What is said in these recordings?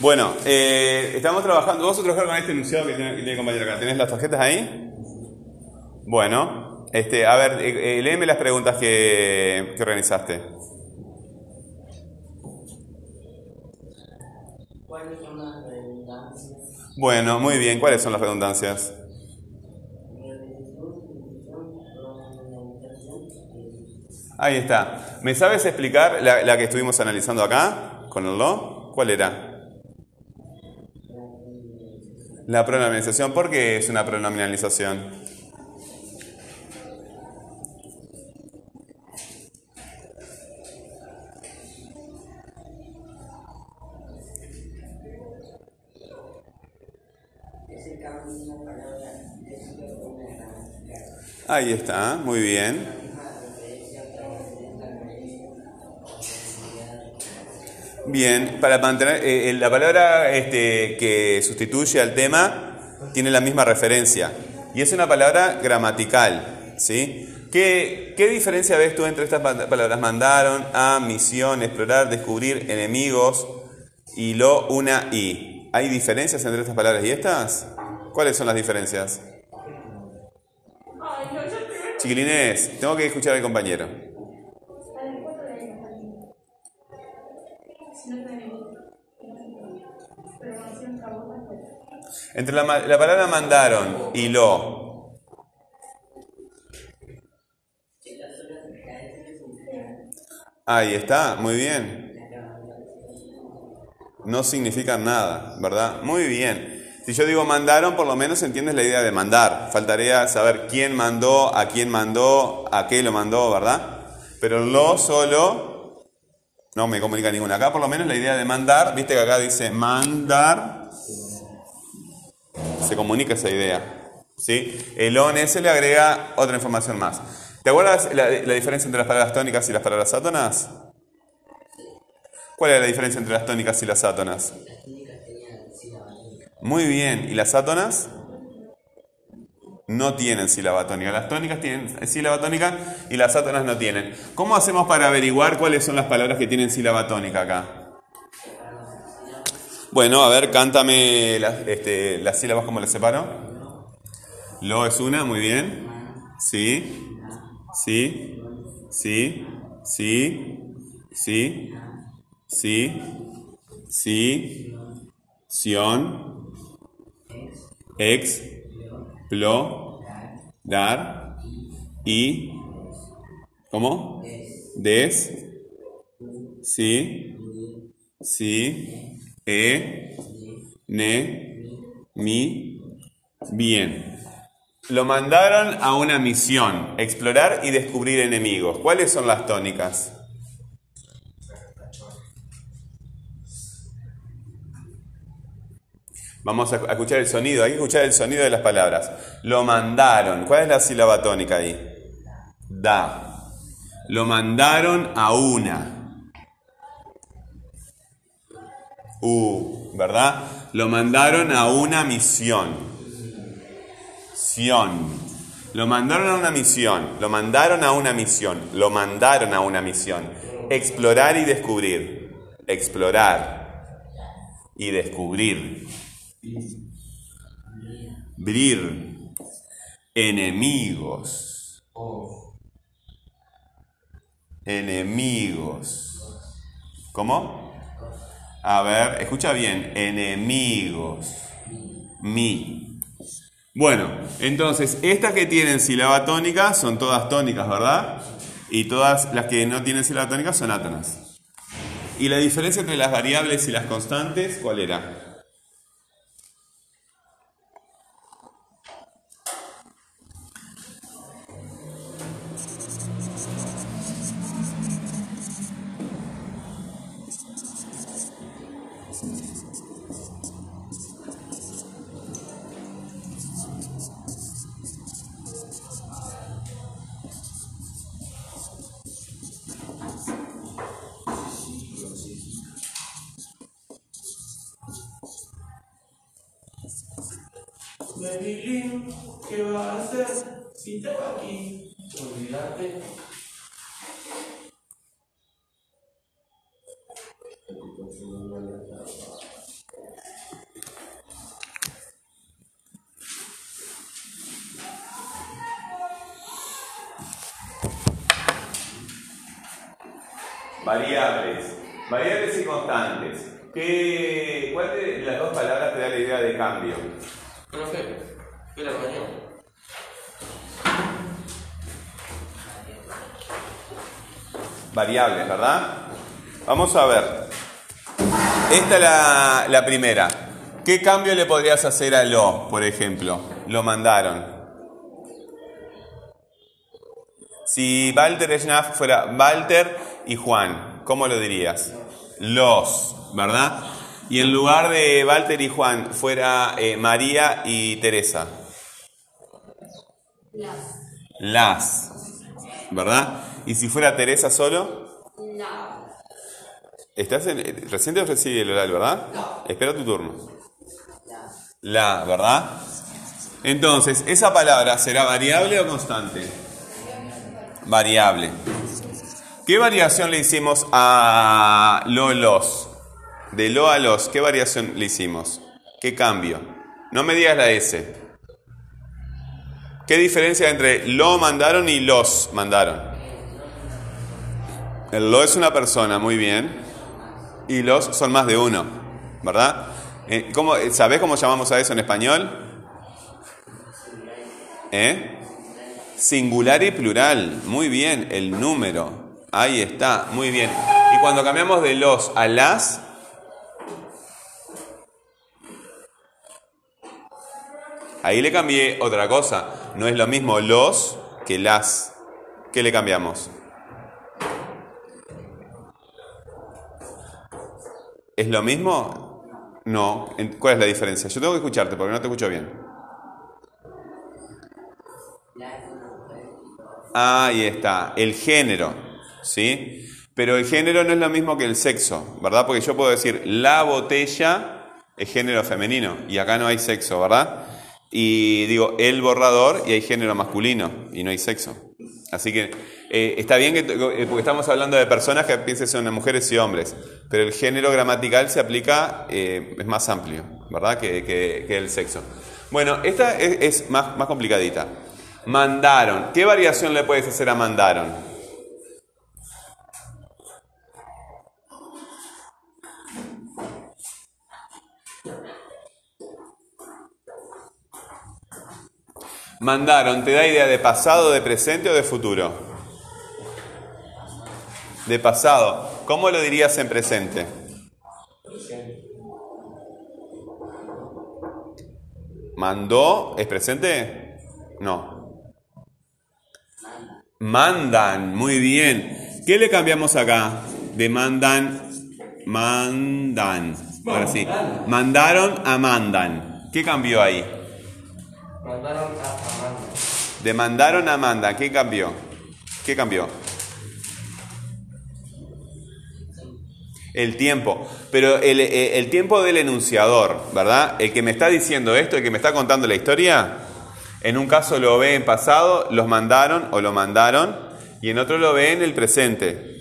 Bueno, eh, estamos trabajando. Vamos a trabajar con este enunciado que tiene, que tiene compañero acá. ¿Tenés las tarjetas ahí? Bueno, este, a ver, eh, eh, léeme las preguntas que, que organizaste. ¿Cuáles son las redundancias? Bueno, muy bien. ¿Cuáles son las redundancias? Ahí está. ¿Me sabes explicar la, la que estuvimos analizando acá con el lo? ¿Cuál era? La pronominalización. ¿Por qué es una pronominalización? Ahí está, muy bien. Bien, para mantener eh, eh, la palabra este, que sustituye al tema tiene la misma referencia y es una palabra gramatical, ¿sí? ¿Qué, qué diferencia ves tú entre estas pa- palabras? Mandaron, a, misión, explorar, descubrir, enemigos y lo, una y. ¿Hay diferencias entre estas palabras y estas? ¿Cuáles son las diferencias? Chiquilines, tengo que escuchar al compañero. Entre la, la palabra mandaron y lo. Ahí está, muy bien. No significan nada, ¿verdad? Muy bien. Si yo digo mandaron, por lo menos entiendes la idea de mandar. Faltaría saber quién mandó, a quién mandó, a qué lo mandó, ¿verdad? Pero lo solo no me comunica ninguna. Acá por lo menos la idea de mandar, viste que acá dice mandar, se comunica esa idea. ¿sí? El on ese le agrega otra información más. ¿Te acuerdas la, diferencia entre las palabras tónicas y las palabras átonas? ¿Cuál es la diferencia entre las tónicas y las átonas? Muy bien. ¿Y las átonas? No tienen sílaba tónica. Las tónicas tienen sílaba tónica y las átonas no tienen. ¿Cómo hacemos para averiguar cuáles son las palabras que tienen sílaba tónica acá? Bueno, a ver, cántame las, este, las sílabas, ¿cómo las separo? Lo es una, muy bien. Sí, sí, sí, sí, sí, sí, sí, sion, ex, plo, dar, y, ¿cómo? Des, sí, sí, e, ne, mi, bien. Lo mandaron a una misión, explorar y descubrir enemigos. ¿Cuáles son las tónicas? Vamos a escuchar el sonido, hay que escuchar el sonido de las palabras. Lo mandaron. ¿Cuál es la sílaba tónica ahí? Da. Lo mandaron a una. U, ¿verdad? Lo mandaron a una misión. Sion. Lo mandaron a una misión. Lo mandaron a una misión. Lo mandaron a una misión. Explorar y descubrir. Explorar y descubrir. Brir. Enemigos. Enemigos. ¿Cómo? A ver, escucha bien. Enemigos. Mi. Bueno, entonces, estas que tienen sílaba tónica son todas tónicas, ¿verdad? Y todas las que no tienen sílaba tónica son átonas. ¿Y la diferencia entre las variables y las constantes cuál era? Marilyn, ¿qué va a hacer? Si tengo aquí, olvidarte. Variables. Variables y constantes. ¿Qué, ¿Cuál de las dos palabras te da la idea de cambio? Profe, espera al baño. Variables, ¿verdad? Vamos a ver. Esta es la, la primera. ¿Qué cambio le podrías hacer a lo, por ejemplo? Lo mandaron. Si Walter Schnaff fuera Walter y Juan, ¿cómo lo dirías? Los, ¿verdad? Y en lugar de Walter y Juan fuera eh, María y Teresa. Las. Las, ¿verdad? Y si fuera Teresa solo, No. estás en, eh, recién te el oral, ¿verdad? Espera tu turno. Las. La, ¿verdad? Entonces, ¿esa palabra será variable o constante? Variable. ¿Qué variación le hicimos a lo, los? De lo a los, ¿qué variación le hicimos? ¿Qué cambio? No me digas la S. ¿Qué diferencia entre lo mandaron y los mandaron? El lo es una persona, muy bien. Y los son más de uno, ¿verdad? Eh, ¿cómo, ¿Sabés cómo llamamos a eso en español? ¿Eh? Singular y plural. Muy bien, el número. Ahí está, muy bien. Y cuando cambiamos de los a las, ahí le cambié otra cosa. No es lo mismo los que las. ¿Qué le cambiamos? ¿Es lo mismo? No. ¿Cuál es la diferencia? Yo tengo que escucharte porque no te escucho bien. Ahí está, el género, ¿sí? Pero el género no es lo mismo que el sexo, ¿verdad? Porque yo puedo decir, la botella es género femenino y acá no hay sexo, ¿verdad? Y digo, el borrador y hay género masculino y no hay sexo. Así que eh, está bien que, eh, porque estamos hablando de personas que piensen son mujeres y hombres, pero el género gramatical se aplica, eh, es más amplio, ¿verdad? Que, que- que el sexo. Bueno, esta es, es más, más complicadita. Mandaron. ¿Qué variación le puedes hacer a mandaron? Mandaron, ¿te da idea de pasado, de presente o de futuro? De pasado. ¿Cómo lo dirías en presente? ¿Mandó? ¿Es presente? No. Mandan, muy bien. ¿Qué le cambiamos acá? De mandan, mandan. Ahora sí. Mandaron a mandan. ¿Qué cambió ahí? Mandaron a Amanda. De mandaron a mandan. ¿Qué cambió? ¿Qué cambió? El tiempo. Pero el, eh, el tiempo del enunciador, ¿verdad? El que me está diciendo esto, el que me está contando la historia, en un caso lo ve en pasado, los mandaron o lo mandaron, y en otro lo ve en el presente.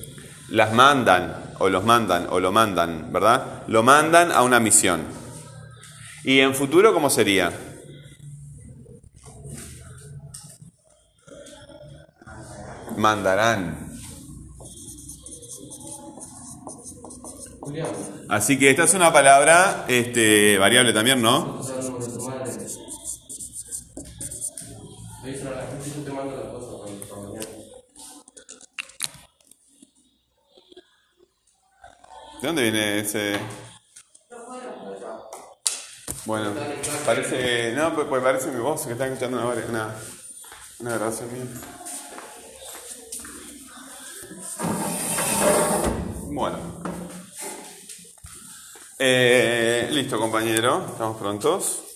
Las mandan, o los mandan, o lo mandan, ¿verdad? Lo mandan a una misión. ¿Y en futuro cómo sería? Mandarán. Así que esta es una palabra este, variable también, ¿no? ¿De dónde viene ese...? Bueno, parece... No, pues, pues parece mi voz que está escuchando una, una, una grabación mía. Bueno. Eh, listo, compañero. Estamos prontos.